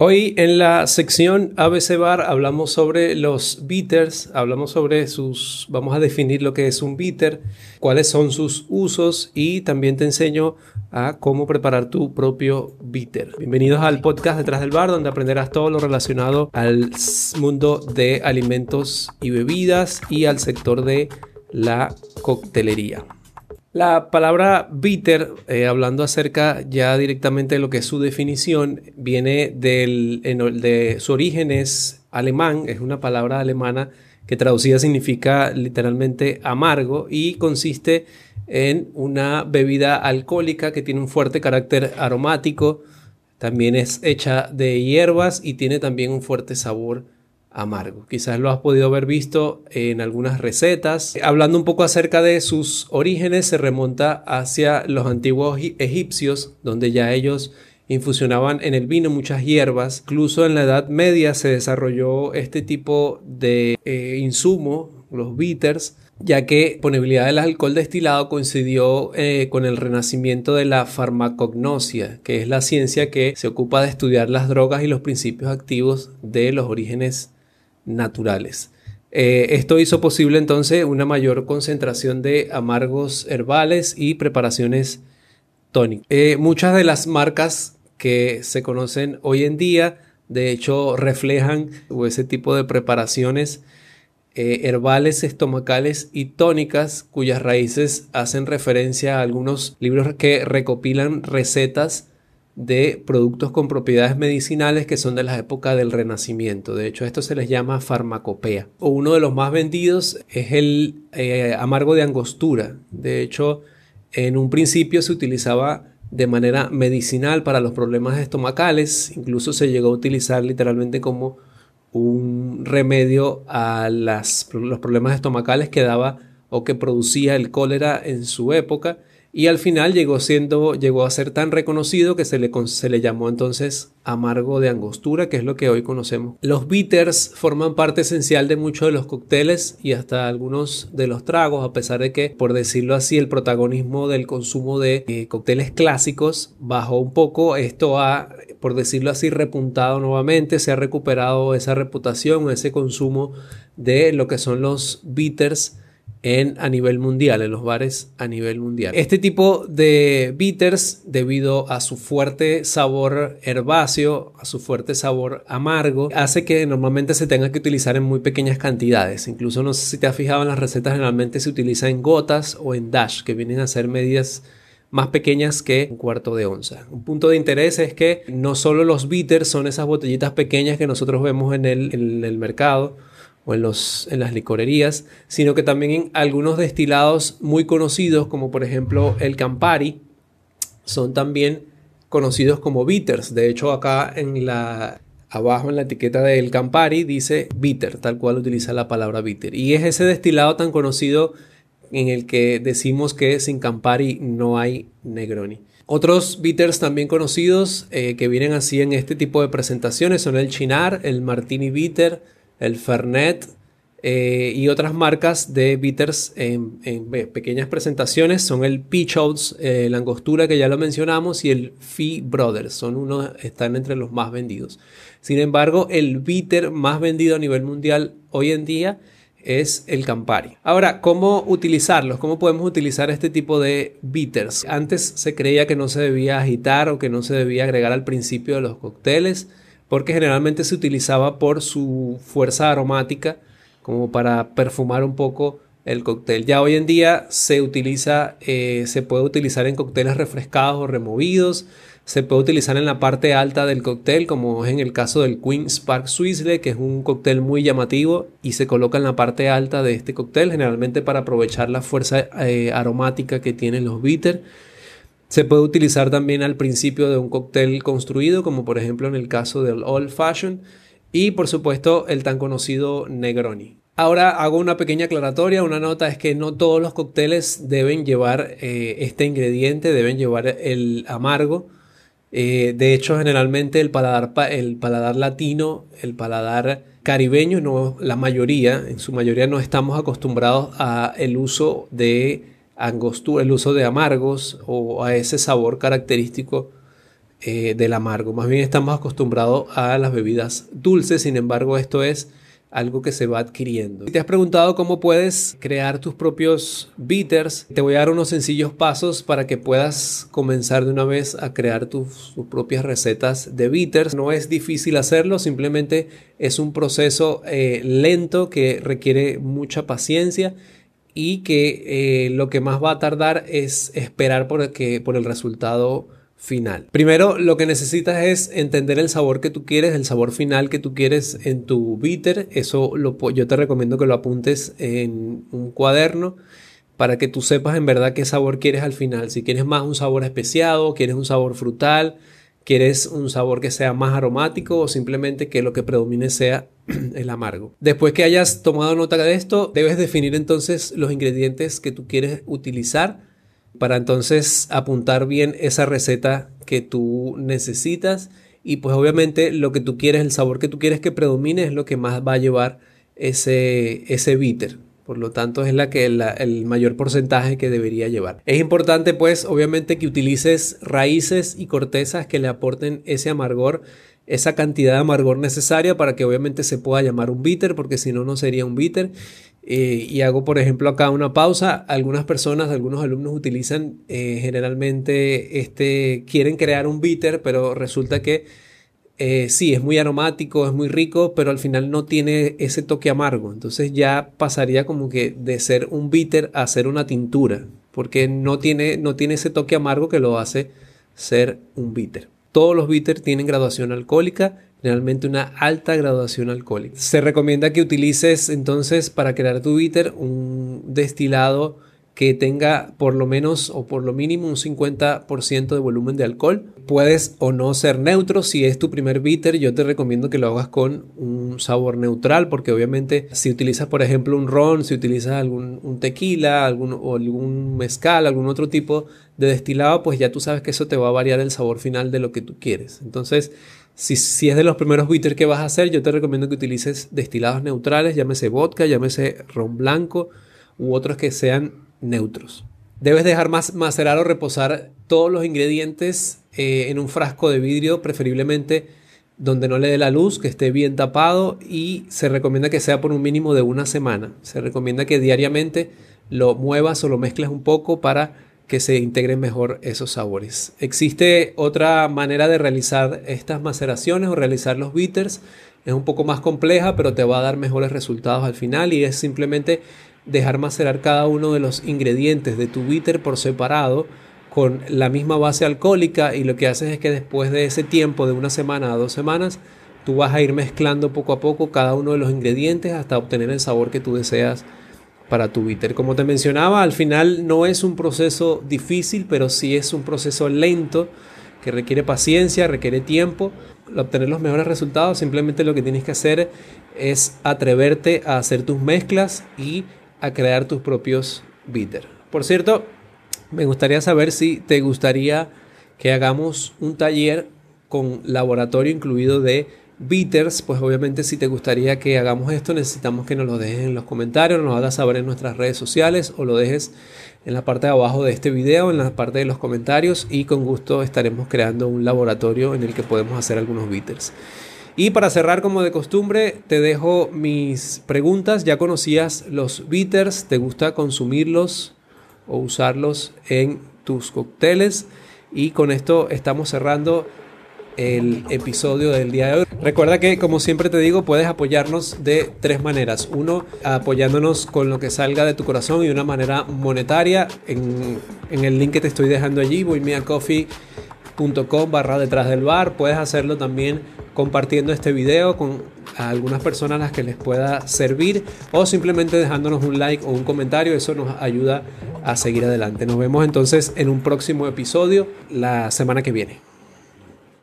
Hoy en la sección ABC Bar hablamos sobre los bitters, hablamos sobre sus, vamos a definir lo que es un bitter, cuáles son sus usos y también te enseño a cómo preparar tu propio bitter. Bienvenidos al podcast Detrás del Bar, donde aprenderás todo lo relacionado al mundo de alimentos y bebidas y al sector de la coctelería. La palabra bitter, eh, hablando acerca ya directamente de lo que es su definición, viene del, de su origen es alemán, es una palabra alemana que traducida significa literalmente amargo y consiste en una bebida alcohólica que tiene un fuerte carácter aromático, también es hecha de hierbas y tiene también un fuerte sabor amargo. Quizás lo has podido haber visto en algunas recetas. Hablando un poco acerca de sus orígenes, se remonta hacia los antiguos egipcios, donde ya ellos infusionaban en el vino muchas hierbas. Incluso en la Edad Media se desarrolló este tipo de eh, insumo, los bitters, ya que la disponibilidad del alcohol destilado coincidió eh, con el renacimiento de la farmacognosia, que es la ciencia que se ocupa de estudiar las drogas y los principios activos de los orígenes naturales. Eh, esto hizo posible entonces una mayor concentración de amargos herbales y preparaciones tónicas. Eh, muchas de las marcas que se conocen hoy en día, de hecho, reflejan ese tipo de preparaciones eh, herbales, estomacales y tónicas, cuyas raíces hacen referencia a algunos libros que recopilan recetas de productos con propiedades medicinales que son de la época del Renacimiento. De hecho, esto se les llama farmacopea. Uno de los más vendidos es el eh, amargo de angostura. De hecho, en un principio se utilizaba de manera medicinal para los problemas estomacales. Incluso se llegó a utilizar literalmente como un remedio a los problemas estomacales que daba o que producía el cólera en su época y al final llegó siendo llegó a ser tan reconocido que se le, se le llamó entonces amargo de angostura, que es lo que hoy conocemos. Los bitters forman parte esencial de muchos de los cócteles y hasta algunos de los tragos, a pesar de que, por decirlo así, el protagonismo del consumo de eh, cócteles clásicos bajó un poco. Esto ha, por decirlo así, repuntado nuevamente, se ha recuperado esa reputación, ese consumo de lo que son los bitters en, a nivel mundial, en los bares a nivel mundial. Este tipo de bitters, debido a su fuerte sabor herbáceo, a su fuerte sabor amargo, hace que normalmente se tenga que utilizar en muy pequeñas cantidades. Incluso no sé si te has fijado en las recetas, generalmente se utiliza en gotas o en dash, que vienen a ser medidas más pequeñas que un cuarto de onza. Un punto de interés es que no solo los bitters son esas botellitas pequeñas que nosotros vemos en el, en el mercado, o en, los, en las licorerías, sino que también en algunos destilados muy conocidos, como por ejemplo el Campari, son también conocidos como bitters. De hecho, acá en la abajo en la etiqueta del Campari dice bitter, tal cual utiliza la palabra bitter. Y es ese destilado tan conocido en el que decimos que sin Campari no hay Negroni. Otros bitters también conocidos eh, que vienen así en este tipo de presentaciones son el Chinar, el Martini Bitter, el Fernet eh, y otras marcas de bitters en, pequeñas presentaciones son el Peach Oats, eh, la angostura que ya lo mencionamos y el Fee Brothers, son unos, están entre los más vendidos. Sin embargo, el bitter más vendido a nivel mundial hoy en día es el Campari. Ahora, ¿cómo utilizarlos? ¿Cómo podemos utilizar este tipo de bitters? Antes se creía que no se debía agitar o que no se debía agregar al principio de los cócteles porque generalmente se utilizaba por su fuerza aromática como para perfumar un poco el cóctel. Ya hoy en día se utiliza, eh, se puede utilizar en cócteles refrescados o removidos, se puede utilizar en la parte alta del cóctel, como es en el caso del Queen Spark Swizzle, que es un cóctel muy llamativo y se coloca en la parte alta de este cóctel, generalmente para aprovechar la fuerza eh, aromática que tienen los bitters se puede utilizar también al principio de un cóctel construido, como por ejemplo en el caso del Old Fashion y por supuesto el tan conocido Negroni. Ahora hago una pequeña aclaratoria, una nota es que no todos los cócteles deben llevar eh, este ingrediente, deben llevar el amargo. Eh, de hecho, generalmente el paladar, el paladar latino, el paladar caribeño, no, la mayoría, en su mayoría no estamos acostumbrados a el uso de angostura, el uso de amargos o a ese sabor característico eh, del amargo. Más bien estamos acostumbrados a las bebidas dulces, sin embargo esto es algo que se va adquiriendo. Si te has preguntado cómo puedes crear tus propios bitters, te voy a dar unos sencillos pasos para que puedas comenzar de una vez a crear tus, propias recetas de bitters. No es difícil hacerlo, simplemente es un proceso eh, lento que requiere mucha paciencia y que eh, lo que más va a tardar es esperar por, que, por el resultado final. Primero, lo que necesitas es entender el sabor que tú quieres, el sabor final que tú quieres en tu bitter. Eso lo, yo te recomiendo que lo apuntes en un cuaderno para que tú sepas en verdad qué sabor quieres al final. Si quieres más un sabor especiado, quieres un sabor frutal, quieres un sabor que sea más aromático o simplemente que lo que predomine sea el amargo. Después que hayas tomado nota de esto, debes definir entonces los ingredientes que tú quieres utilizar para entonces apuntar bien esa receta que tú necesitas y pues obviamente lo que tú quieres, el sabor que tú quieres que predomine es lo que más va a llevar ese, ese bitter. Por lo tanto, es la que el mayor porcentaje que debería llevar. Es importante, pues, obviamente, que utilices raíces y cortezas que le aporten ese amargor, esa cantidad de amargor necesaria para que obviamente se pueda llamar un bitter, porque si no, no sería un bitter. Eh, y hago, por ejemplo, acá una pausa. Algunas personas, algunos alumnos utilizan eh, generalmente, este, quieren crear un bitter, pero resulta que eh, sí, es muy aromático, es muy rico, pero al final no tiene ese toque amargo. Entonces ya pasaría como que de ser un bitter a ser una tintura, porque no tiene, no tiene ese toque amargo que lo hace ser un bitter. Todos los bitters tienen graduación alcohólica realmente una alta graduación alcohólica. Se recomienda que utilices entonces para crear tu bitter un destilado que tenga por lo menos o por lo mínimo un 50% de volumen de alcohol. Puedes o no ser neutro. Si es tu primer bitter, yo te recomiendo que lo hagas con un sabor neutral, porque obviamente si utilizas, por ejemplo, un ron, si utilizas algún un tequila algún, o algún mezcal, algún otro tipo de destilado, pues ya tú sabes que eso te va a variar el sabor final de lo que tú quieres. Entonces, si, es de los primeros bitters que vas a hacer, yo te recomiendo que utilices destilados neutrales, llámese vodka, llámese ron blanco u otros que sean neutros. Debes dejar más macerar o reposar todos los ingredientes eh, en un frasco de vidrio, preferiblemente donde no le dé la luz, que esté bien tapado y se recomienda que sea por un mínimo de una semana. Se recomienda que diariamente lo muevas o lo mezcles un poco para que se integren mejor esos sabores. Existe otra manera de realizar estas maceraciones o realizar los bitters. Es un poco más compleja, pero te va a dar mejores resultados al final y es simplemente dejar macerar cada uno de los ingredientes de tu bitter por separado con la misma base alcohólica y lo que haces es que después de ese tiempo de una semana a dos semanas tú vas a ir mezclando poco a poco cada uno de los ingredientes hasta obtener el sabor que tú deseas para tu bitter. Como te mencionaba, al final no es un proceso difícil, pero sí es un proceso lento que requiere paciencia, requiere tiempo. obtener los mejores resultados, simplemente lo que tienes que hacer es atreverte a hacer tus mezclas y a crear tus propios bitter. Por cierto, me gustaría saber si te gustaría que hagamos un taller con laboratorio incluido de bitters, pues obviamente si te gustaría que hagamos esto, necesitamos que nos lo dejes en los comentarios, nos hagas saber en nuestras redes sociales o lo dejes en la parte de abajo de este video, en la parte de los comentarios y con gusto estaremos creando un laboratorio en el que podemos hacer algunos bitters. Y para cerrar como de costumbre, te dejo mis preguntas. ¿Ya conocías los bitters? ¿Te gusta consumirlos o usarlos en tus cócteles? Y con esto estamos cerrando el episodio del día de hoy. Recuerda que, como siempre te digo, puedes apoyarnos de tres maneras. Uno, apoyándonos con lo que salga de tu corazón y una manera monetaria. En, el link que te estoy dejando allí, voymeacoffee.com barra detrás del bar. Puedes hacerlo también compartiendo este video con algunas personas a las que les pueda servir o simplemente dejándonos un like o un comentario. Eso nos ayuda a seguir adelante. Nos vemos entonces en un próximo episodio la semana que viene.